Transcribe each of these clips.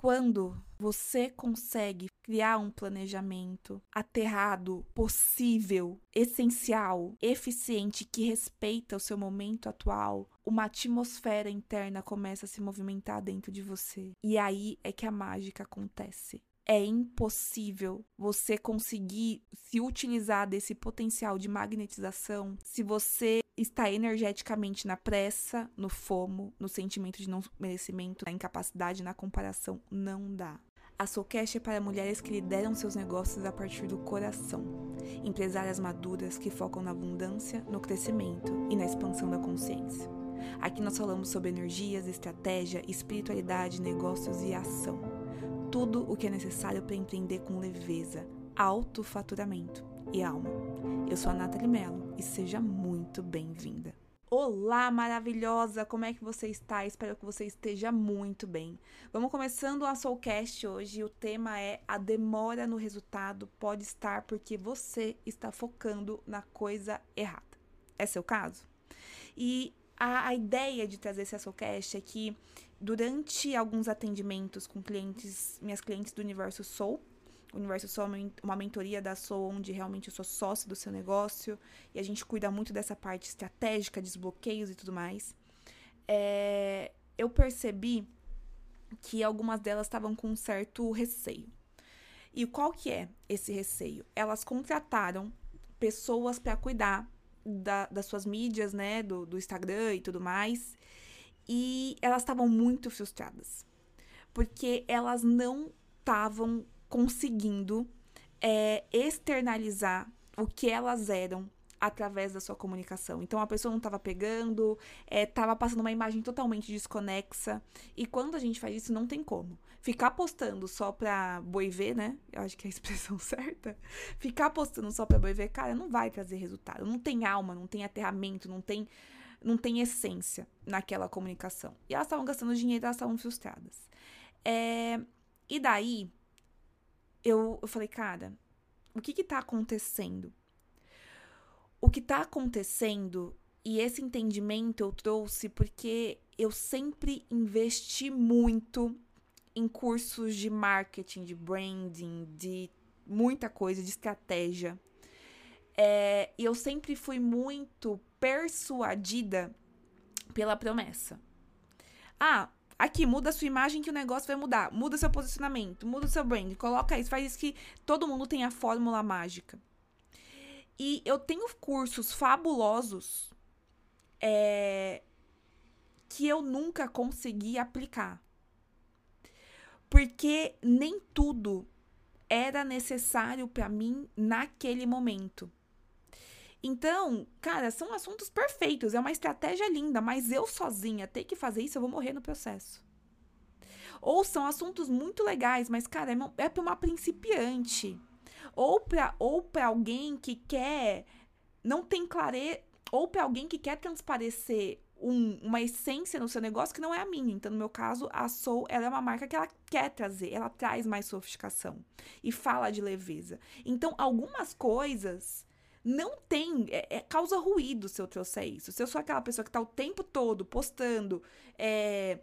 Quando você consegue criar um planejamento aterrado, possível, essencial, eficiente, que respeita o seu momento atual, uma atmosfera interna começa a se movimentar dentro de você. E aí é que a mágica acontece é impossível você conseguir se utilizar desse potencial de magnetização se você está energeticamente na pressa, no fomo, no sentimento de não merecimento, na incapacidade, na comparação. Não dá. A Soulcast é para mulheres que lideram seus negócios a partir do coração. Empresárias maduras que focam na abundância, no crescimento e na expansão da consciência. Aqui nós falamos sobre energias, estratégia, espiritualidade, negócios e ação tudo o que é necessário para empreender com leveza, alto faturamento e alma. Eu sou a Nathalie Mello e seja muito bem-vinda. Olá, maravilhosa! Como é que você está? Espero que você esteja muito bem. Vamos começando a Soulcast hoje. O tema é a demora no resultado pode estar porque você está focando na coisa errada. É seu caso? E a, a ideia de trazer esse Soulcast é que durante alguns atendimentos com clientes, minhas clientes do Universo Soul, o Universo Soul é uma mentoria da Soul, onde realmente eu sou sócio do seu negócio e a gente cuida muito dessa parte estratégica, desbloqueios e tudo mais. É, eu percebi que algumas delas estavam com um certo receio. E qual que é esse receio? Elas contrataram pessoas para cuidar da, das suas mídias, né, do, do Instagram e tudo mais, e elas estavam muito frustradas, porque elas não estavam conseguindo é, externalizar o que elas eram através da sua comunicação. Então a pessoa não estava pegando, estava é, passando uma imagem totalmente desconexa. E quando a gente faz isso, não tem como. Ficar postando só pra boi ver, né? Eu acho que é a expressão certa. Ficar postando só pra boi ver, cara, não vai trazer resultado. Não tem alma, não tem aterramento, não tem não tem essência naquela comunicação. E elas estavam gastando dinheiro, elas estavam frustradas. É, e daí, eu, eu falei, cara, o que que tá acontecendo? O que tá acontecendo, e esse entendimento eu trouxe porque eu sempre investi muito em cursos de marketing, de branding, de muita coisa, de estratégia. É, e eu sempre fui muito persuadida pela promessa. Ah, aqui, muda a sua imagem que o negócio vai mudar. Muda seu posicionamento, muda seu brand, coloca isso, faz isso que todo mundo tem a fórmula mágica. E eu tenho cursos fabulosos é, que eu nunca consegui aplicar. Porque nem tudo era necessário para mim naquele momento. Então, cara, são assuntos perfeitos, é uma estratégia linda, mas eu sozinha ter que fazer isso, eu vou morrer no processo. Ou são assuntos muito legais, mas, cara, é, é para uma principiante. Ou para ou pra alguém que quer. Não tem clareza. Ou para alguém que quer transparecer um, uma essência no seu negócio que não é a minha. Então, no meu caso, a Soul ela é uma marca que ela quer trazer, ela traz mais sofisticação e fala de leveza. Então, algumas coisas não tem. É, é, causa ruído se eu trouxer isso. Se eu sou aquela pessoa que tá o tempo todo postando, é,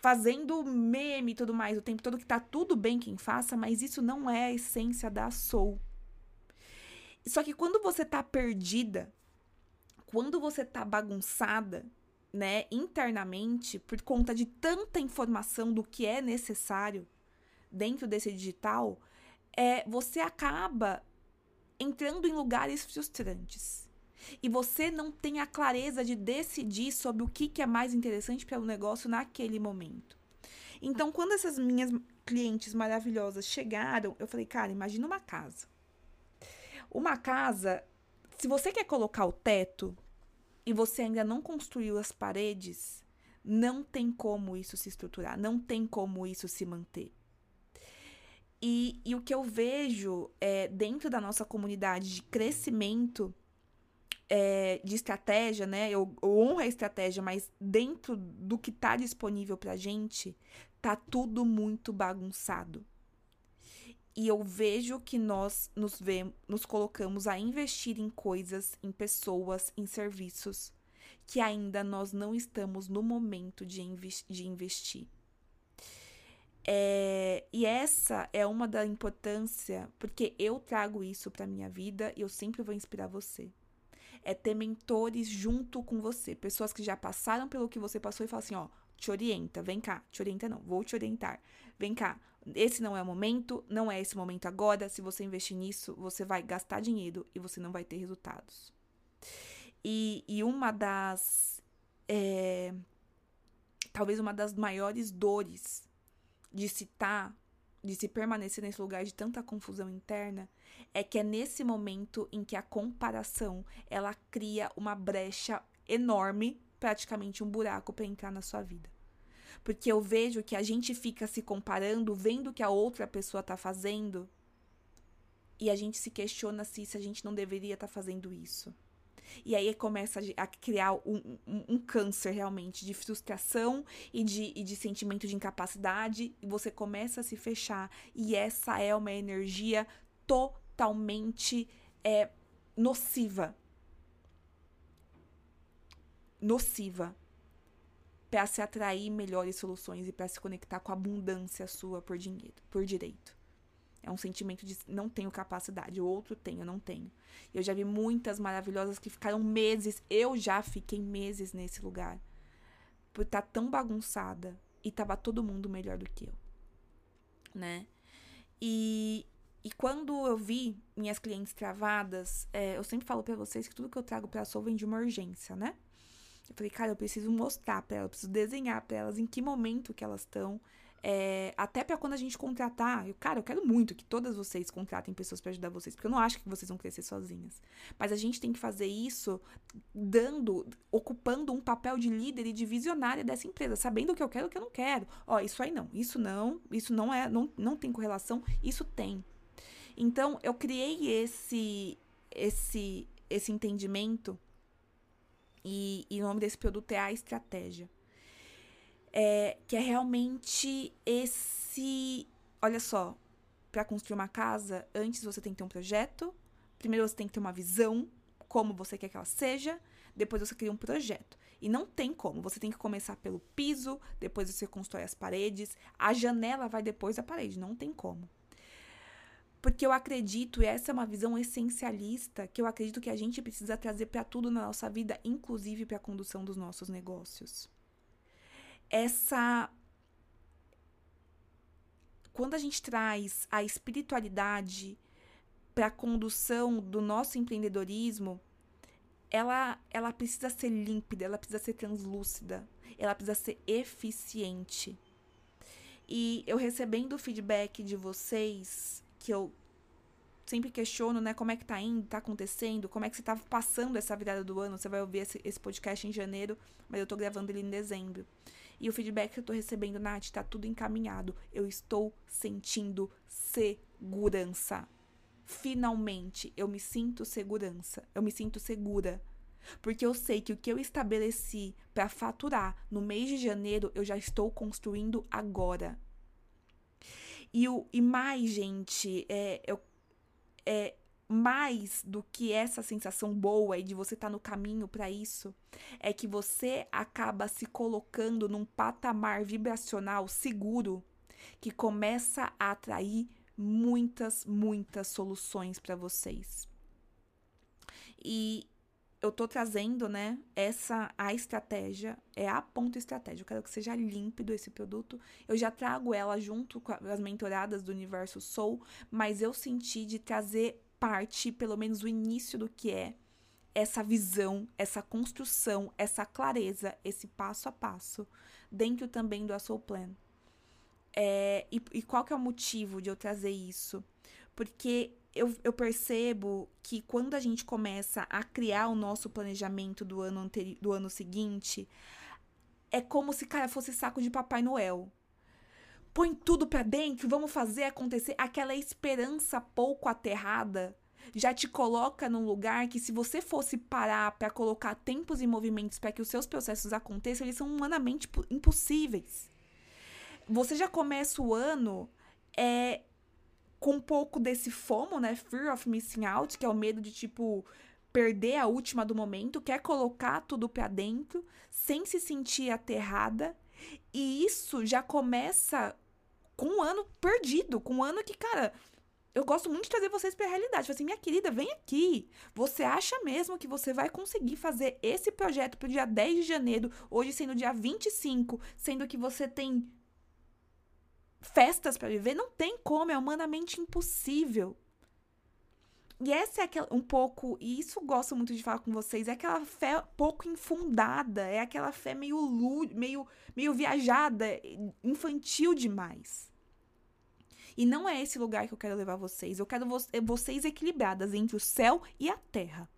fazendo meme e tudo mais, o tempo todo que tá tudo bem quem faça, mas isso não é a essência da Soul. Só que quando você tá perdida, quando você tá bagunçada, né, internamente, por conta de tanta informação do que é necessário dentro desse digital, é, você acaba entrando em lugares frustrantes. E você não tem a clareza de decidir sobre o que, que é mais interessante para o negócio naquele momento. Então, quando essas minhas clientes maravilhosas chegaram, eu falei, cara, imagina uma casa. Uma casa, se você quer colocar o teto e você ainda não construiu as paredes, não tem como isso se estruturar, não tem como isso se manter. E, e o que eu vejo é, dentro da nossa comunidade de crescimento é, de estratégia, né? Eu, eu honro a estratégia, mas dentro do que está disponível pra gente, tá tudo muito bagunçado. E eu vejo que nós nos, vemos, nos colocamos a investir em coisas, em pessoas, em serviços que ainda nós não estamos no momento de, de investir. É, e essa é uma da importância, porque eu trago isso para minha vida e eu sempre vou inspirar você. É ter mentores junto com você, pessoas que já passaram pelo que você passou e falam assim, ó, te orienta, vem cá, te orienta não, vou te orientar. Vem cá, esse não é o momento, não é esse momento agora. Se você investir nisso, você vai gastar dinheiro e você não vai ter resultados. E, e uma das. É, talvez uma das maiores dores de se estar, de se permanecer nesse lugar de tanta confusão interna, é que é nesse momento em que a comparação ela cria uma brecha enorme, praticamente um buraco para entrar na sua vida. Porque eu vejo que a gente fica se comparando, vendo o que a outra pessoa tá fazendo, e a gente se questiona se, se a gente não deveria estar tá fazendo isso. E aí começa a criar um, um, um, câncer realmente de frustração e de, e de sentimento de incapacidade, e você começa a se fechar. E essa é uma energia totalmente é, nociva. Nociva para se atrair melhores soluções e para se conectar com a abundância sua por dinheiro, por direito. É um sentimento de não tenho capacidade, o outro tem, eu não tenho. Eu já vi muitas maravilhosas que ficaram meses, eu já fiquei meses nesse lugar. Por estar tá tão bagunçada e tava todo mundo melhor do que eu. Né? E, e quando eu vi minhas clientes travadas, é, eu sempre falo para vocês que tudo que eu trago para a Soul vem de uma urgência, né? Eu falei, cara, eu preciso mostrar para elas, eu preciso desenhar para elas em que momento que elas estão. É, até para quando a gente contratar, eu, cara, eu quero muito que todas vocês contratem pessoas para ajudar vocês, porque eu não acho que vocês vão crescer sozinhas. Mas a gente tem que fazer isso dando, ocupando um papel de líder e de visionária dessa empresa, sabendo o que eu quero e o que eu não quero. Ó, isso aí não, isso não, isso não é, não, não tem correlação, isso tem. Então, eu criei esse esse esse entendimento e, e o nome desse produto é a estratégia. É, que é realmente esse. Olha só, para construir uma casa, antes você tem que ter um projeto, primeiro você tem que ter uma visão, como você quer que ela seja, depois você cria um projeto. E não tem como, você tem que começar pelo piso, depois você constrói as paredes, a janela vai depois da parede, não tem como. Porque eu acredito, e essa é uma visão essencialista, que eu acredito que a gente precisa trazer para tudo na nossa vida, inclusive para a condução dos nossos negócios. Essa. Quando a gente traz a espiritualidade para a condução do nosso empreendedorismo, ela, ela precisa ser límpida, ela precisa ser translúcida, ela precisa ser eficiente. E eu recebendo o feedback de vocês, que eu sempre questiono, né, como é que tá indo, tá acontecendo, como é que você tá passando essa virada do ano. Você vai ouvir esse, esse podcast em janeiro, mas eu tô gravando ele em dezembro. E o feedback que eu tô recebendo, Nath, tá tudo encaminhado. Eu estou sentindo segurança. Finalmente, eu me sinto segurança. Eu me sinto segura. Porque eu sei que o que eu estabeleci para faturar no mês de janeiro, eu já estou construindo agora. E, o, e mais, gente, é, eu, é mais do que essa sensação boa e de você estar tá no caminho para isso, é que você acaba se colocando num patamar vibracional seguro que começa a atrair muitas, muitas soluções para vocês. E eu tô trazendo, né, essa a estratégia, é a ponto estratégia. Eu quero que seja límpido esse produto. Eu já trago ela junto com as mentoradas do Universo Soul, mas eu senti de trazer parte, pelo menos o início do que é essa visão, essa construção, essa clareza, esse passo a passo, dentro também do Soul Plan. É, e, e qual que é o motivo de eu trazer isso? Porque eu, eu percebo que quando a gente começa a criar o nosso planejamento do ano, do ano seguinte, é como se, cara, fosse saco de Papai Noel. Põe tudo pra dentro, vamos fazer acontecer. Aquela esperança pouco aterrada já te coloca num lugar que se você fosse parar para colocar tempos e movimentos para que os seus processos aconteçam, eles são humanamente impossíveis. Você já começa o ano é, com um pouco desse FOMO, né? Fear of missing out, que é o medo de, tipo, perder a última do momento, quer colocar tudo pra dentro, sem se sentir aterrada. E isso já começa com um ano perdido, com um ano que, cara, eu gosto muito de trazer vocês para a realidade. Tipo assim, minha querida, vem aqui. Você acha mesmo que você vai conseguir fazer esse projeto pro dia 10 de janeiro, hoje sendo dia 25, sendo que você tem festas para viver? Não tem como, é humanamente impossível. E essa é aquela, um pouco, e isso gosto muito de falar com vocês, é aquela fé pouco infundada, é aquela fé meio lú, meio, meio viajada, infantil demais. E não é esse lugar que eu quero levar vocês. Eu quero vo vocês equilibradas entre o céu e a terra.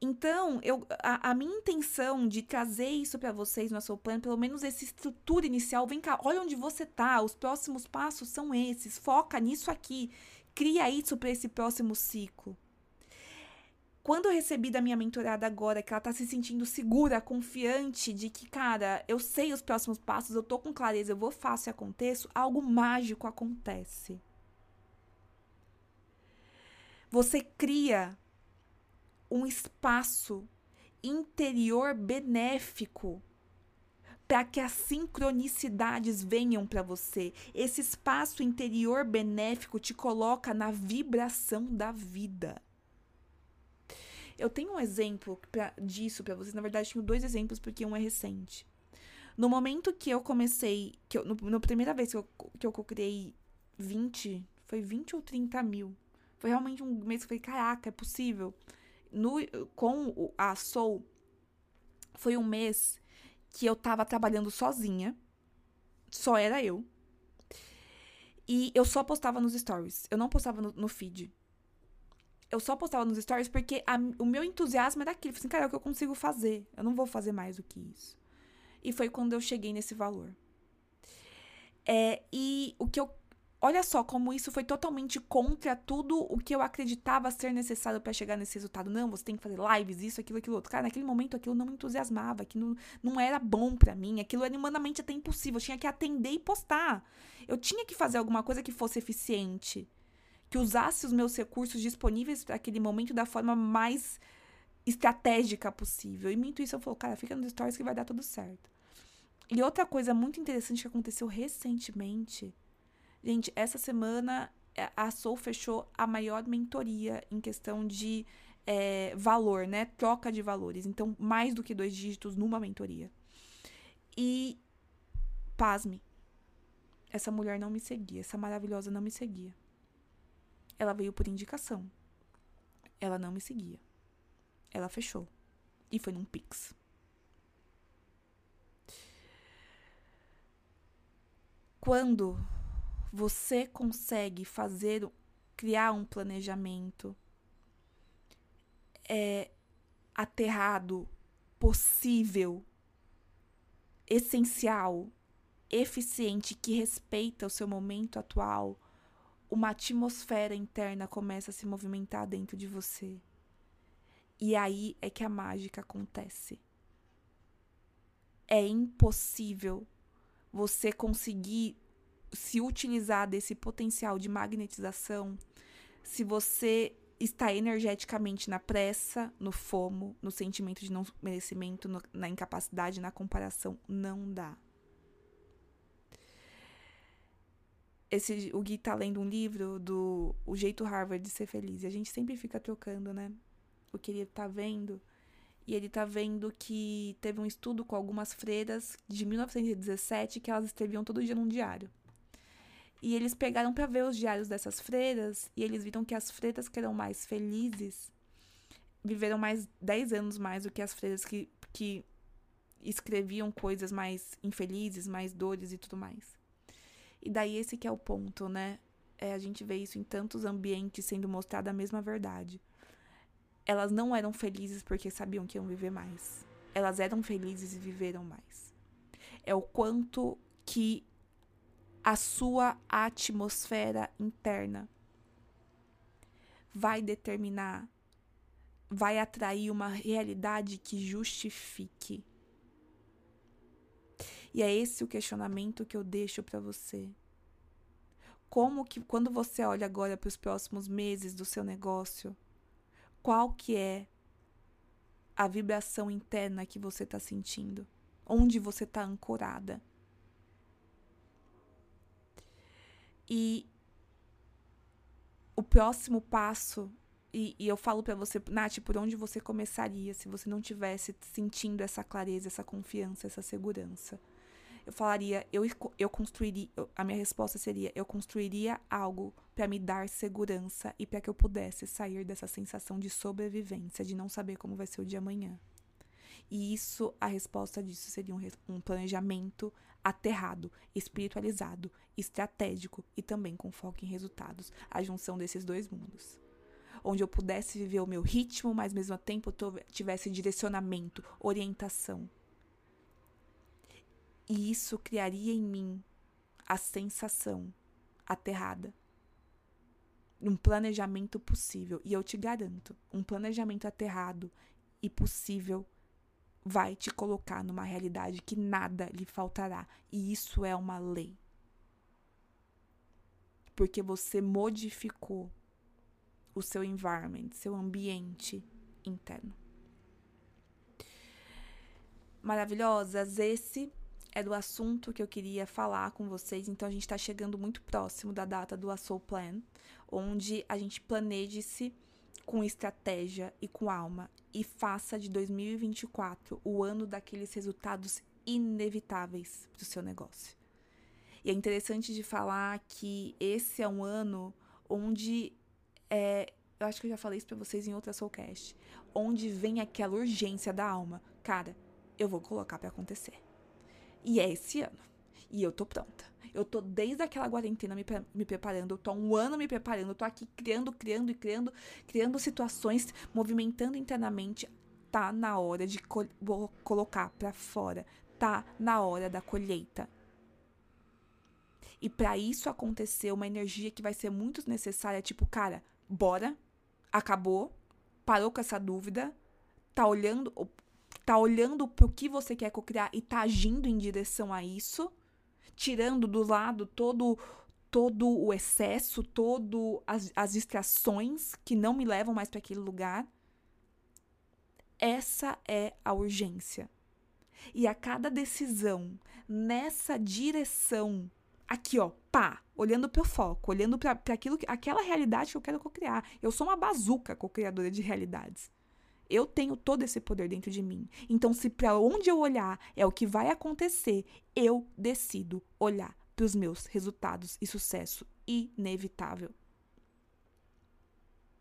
Então, eu, a, a, minha intenção de trazer isso para vocês no seu plano, pelo menos essa estrutura inicial, vem cá, olha onde você tá, os próximos passos são esses, foca nisso aqui cria isso para esse próximo ciclo. Quando eu recebi da minha mentorada agora que ela tá se sentindo segura, confiante de que, cara, eu sei os próximos passos, eu tô com clareza, eu vou faço e aconteço, algo mágico acontece. Você cria um espaço interior benéfico para que as sincronicidades venham para você. Esse espaço interior benéfico te coloca na vibração da vida. Eu tenho um exemplo pra, disso para vocês. Na verdade, tenho dois exemplos porque um é recente. No momento que eu comecei, que eu, no, na primeira vez que eu, que eu criei 20, foi 20 ou 30 mil. Foi realmente um mês que eu falei, caraca, é possível. No, com a Soul, foi um mês que eu tava trabalhando sozinha. Só era eu. E eu só postava nos stories. Eu não postava no, no feed. Eu só postava nos stories porque a, o meu entusiasmo era aquilo. Eu falei assim, cara, é o que eu consigo fazer. Eu não vou fazer mais do que isso. E foi quando eu cheguei nesse valor. É, e o que eu Olha só como isso foi totalmente contra tudo o que eu acreditava ser necessário para chegar nesse resultado. Não, você tem que fazer lives, isso, aquilo, aquilo outro. Cara, naquele momento aquilo não me entusiasmava, aquilo não era bom para mim, aquilo era humanamente até impossível. Eu tinha que atender e postar. Eu tinha que fazer alguma coisa que fosse eficiente, que usasse os meus recursos disponíveis para aquele momento da forma mais estratégica possível. E minha intuição falou, cara, fica nos stories que vai dar tudo certo. E outra coisa muito interessante que aconteceu recentemente Gente, essa semana é, a Soul fechou a maior mentoria em questão de é, valor, né? Troca de valores. Então, mais do que dois dígitos numa mentoria. E, pasme, essa mulher não me seguia, essa maravilhosa não me seguia. Ela veio por indicação. Ela não me seguia. Ela fechou. E foi num Pix. Quando você consegue fazer, criar um planejamento é, aterrado, possível, essencial, eficiente, que respeita o seu momento atual, uma atmosfera interna começa a se movimentar dentro de você. E aí é que a mágica acontece. É impossível você conseguir se utilizar desse potencial de magnetização, se você está energeticamente na pressa, no fomo, no sentimento de não merecimento, no, na incapacidade, na comparação, não dá. Esse, o Gui tá lendo um livro do O Jeito Harvard de Ser Feliz. E a gente sempre fica trocando, né? O que ele tá vendo. E ele tá vendo que teve um estudo com algumas freiras de 1917 que elas escreviam todo dia num diário. E eles pegaram para ver os diários dessas freiras e eles viram que as freiras que eram mais felizes viveram mais 10 anos mais do que as freiras que, que escreviam coisas mais infelizes, mais dores e tudo mais. E daí esse que é o ponto, né? É, a gente vê isso em tantos ambientes sendo mostrada a mesma verdade. Elas não eram felizes porque sabiam que iam viver mais. Elas eram felizes e viveram mais. É o quanto que a sua atmosfera interna. Vai determinar, vai atrair uma realidade que justifique. E é esse o questionamento que eu deixo para você. Como que quando você olha agora para os próximos meses do seu negócio, qual que é a vibração interna que você está sentindo? Onde você está ancorada? E o próximo passo, e, e eu falo para você, Nath, por onde você começaria se você não tivesse sentindo essa clareza, essa confiança, essa segurança? Eu falaria, eu, eu construiria, a minha resposta seria, eu construiria algo para me dar segurança e para que eu pudesse sair dessa sensação de sobrevivência, de não saber como vai ser o dia amanhã. E isso, a resposta disso seria um, um planejamento aterrado, espiritualizado, estratégico e também com foco em resultados, a junção desses dois mundos. Onde eu pudesse viver o meu ritmo, mas mesmo tempo tivesse direcionamento, orientação. E isso criaria em mim a sensação aterrada. Um planejamento possível. E eu te garanto, um planejamento aterrado e possível vai te colocar numa realidade que nada lhe faltará. E isso é uma lei. Porque você modificou o seu environment, seu ambiente interno. Maravilhosas, esse era o assunto que eu queria falar com vocês. Então a gente está chegando muito próximo da data do Soul Plan, onde a gente planeje-se com estratégia e com alma e faça de 2024 o ano daqueles resultados inevitáveis para o seu negócio. E é interessante de falar que esse é um ano onde é, eu acho que eu já falei isso para vocês em outra Soulcast, onde vem aquela urgência da alma. Cara, eu vou colocar para acontecer. E é esse ano. E eu tô pronta. Eu tô desde aquela quarentena me, me preparando, eu tô há um ano me preparando, eu tô aqui criando, criando e criando, criando situações, movimentando internamente. Tá na hora de co colocar para fora. Tá na hora da colheita. E para isso acontecer, uma energia que vai ser muito necessária, tipo, cara, bora, acabou, parou com essa dúvida, tá olhando, tá olhando pro que você quer cocriar e tá agindo em direção a isso tirando do lado todo todo o excesso, todo as, as distrações que não me levam mais para aquele lugar. Essa é a urgência. E a cada decisão nessa direção, aqui ó, pá, olhando para o foco, olhando para aquilo, aquela realidade que eu quero co-criar. Eu sou uma bazuca co-criadora de realidades. Eu tenho todo esse poder dentro de mim. Então, se para onde eu olhar é o que vai acontecer, eu decido olhar para os meus resultados e sucesso inevitável.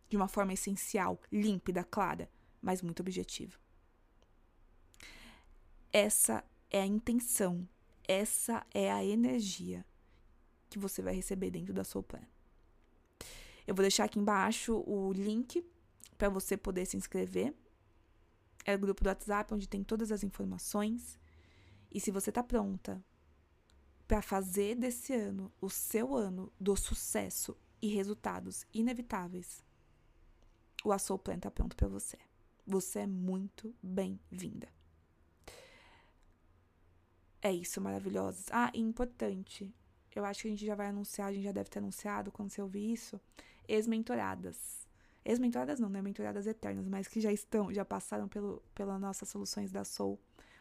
De uma forma essencial, límpida, clara, mas muito objetiva. Essa é a intenção, essa é a energia que você vai receber dentro da Soul Plan. Eu vou deixar aqui embaixo o link para você poder se inscrever. É o grupo do WhatsApp onde tem todas as informações. E se você está pronta para fazer desse ano o seu ano do sucesso e resultados inevitáveis, o A Soul Plan está pronto para você. Você é muito bem-vinda. É isso, maravilhosos. Ah, e importante. Eu acho que a gente já vai anunciar, a gente já deve ter anunciado quando você ouvir isso. Ex-mentoradas ex-mentoradas não, né? Mentoradas eternas, mas que já estão, já passaram pelo, pelas nossas soluções da Soul.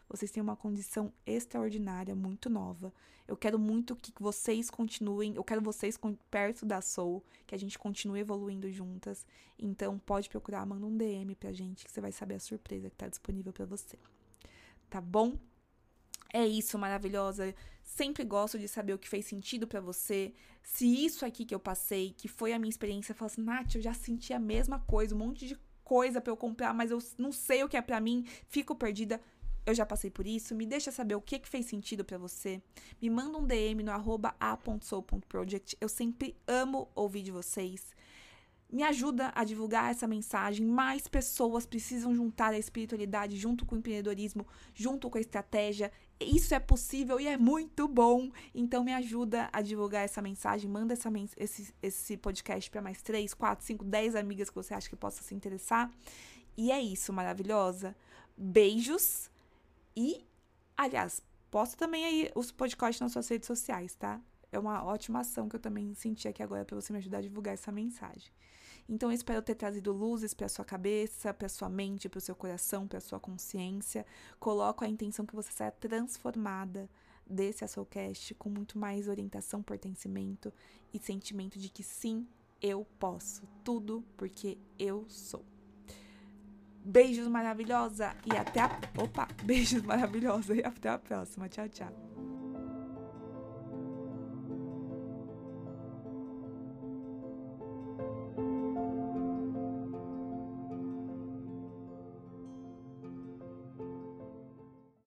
Vocês têm uma condição extraordinária, muito nova. Eu quero muito que vocês continuem, eu quero vocês perto da Soul, que a gente continue evoluindo juntas. Então, pode procurar, manda um DM pra gente, que você vai saber a surpresa que tá disponível para você. Tá bom? É isso, maravilhosa. Sempre gosto de saber o que fez sentido para você. Se isso aqui que eu passei, que foi a minha experiência, fala assim, Nath, eu já senti a mesma coisa, um monte de coisa para eu comprar, mas eu não sei o que é para mim, fico perdida. Eu já passei por isso. Me deixa saber o que, que fez sentido para você. Me manda um DM no arroba a.soul.project. Eu sempre amo ouvir de vocês me ajuda a divulgar essa mensagem. Mais pessoas precisam juntar a espiritualidade junto com o empreendedorismo, junto com a estratégia. Isso é possível e é muito bom. Então me ajuda a divulgar essa mensagem. Manda essa, esse, esse podcast para mais 3, 4, 5, 10 amigas que você acha que possa se interessar. E é isso, maravilhosa. Beijos e, aliás, posta também aí os podcasts nas suas redes sociais, tá? É uma ótima ação que eu também senti aqui agora para você me ajudar a divulgar essa mensagem. Então, eu espero ter trazido luzes para sua cabeça, para sua mente, para o seu coração, para sua consciência. Coloco a intenção que você saia transformada desse a Soulcast com muito mais orientação, pertencimento e sentimento de que sim, eu posso tudo porque eu sou. Beijos maravilhosa e até a. Opa! Beijos maravilhosa e até a próxima. Tchau, tchau.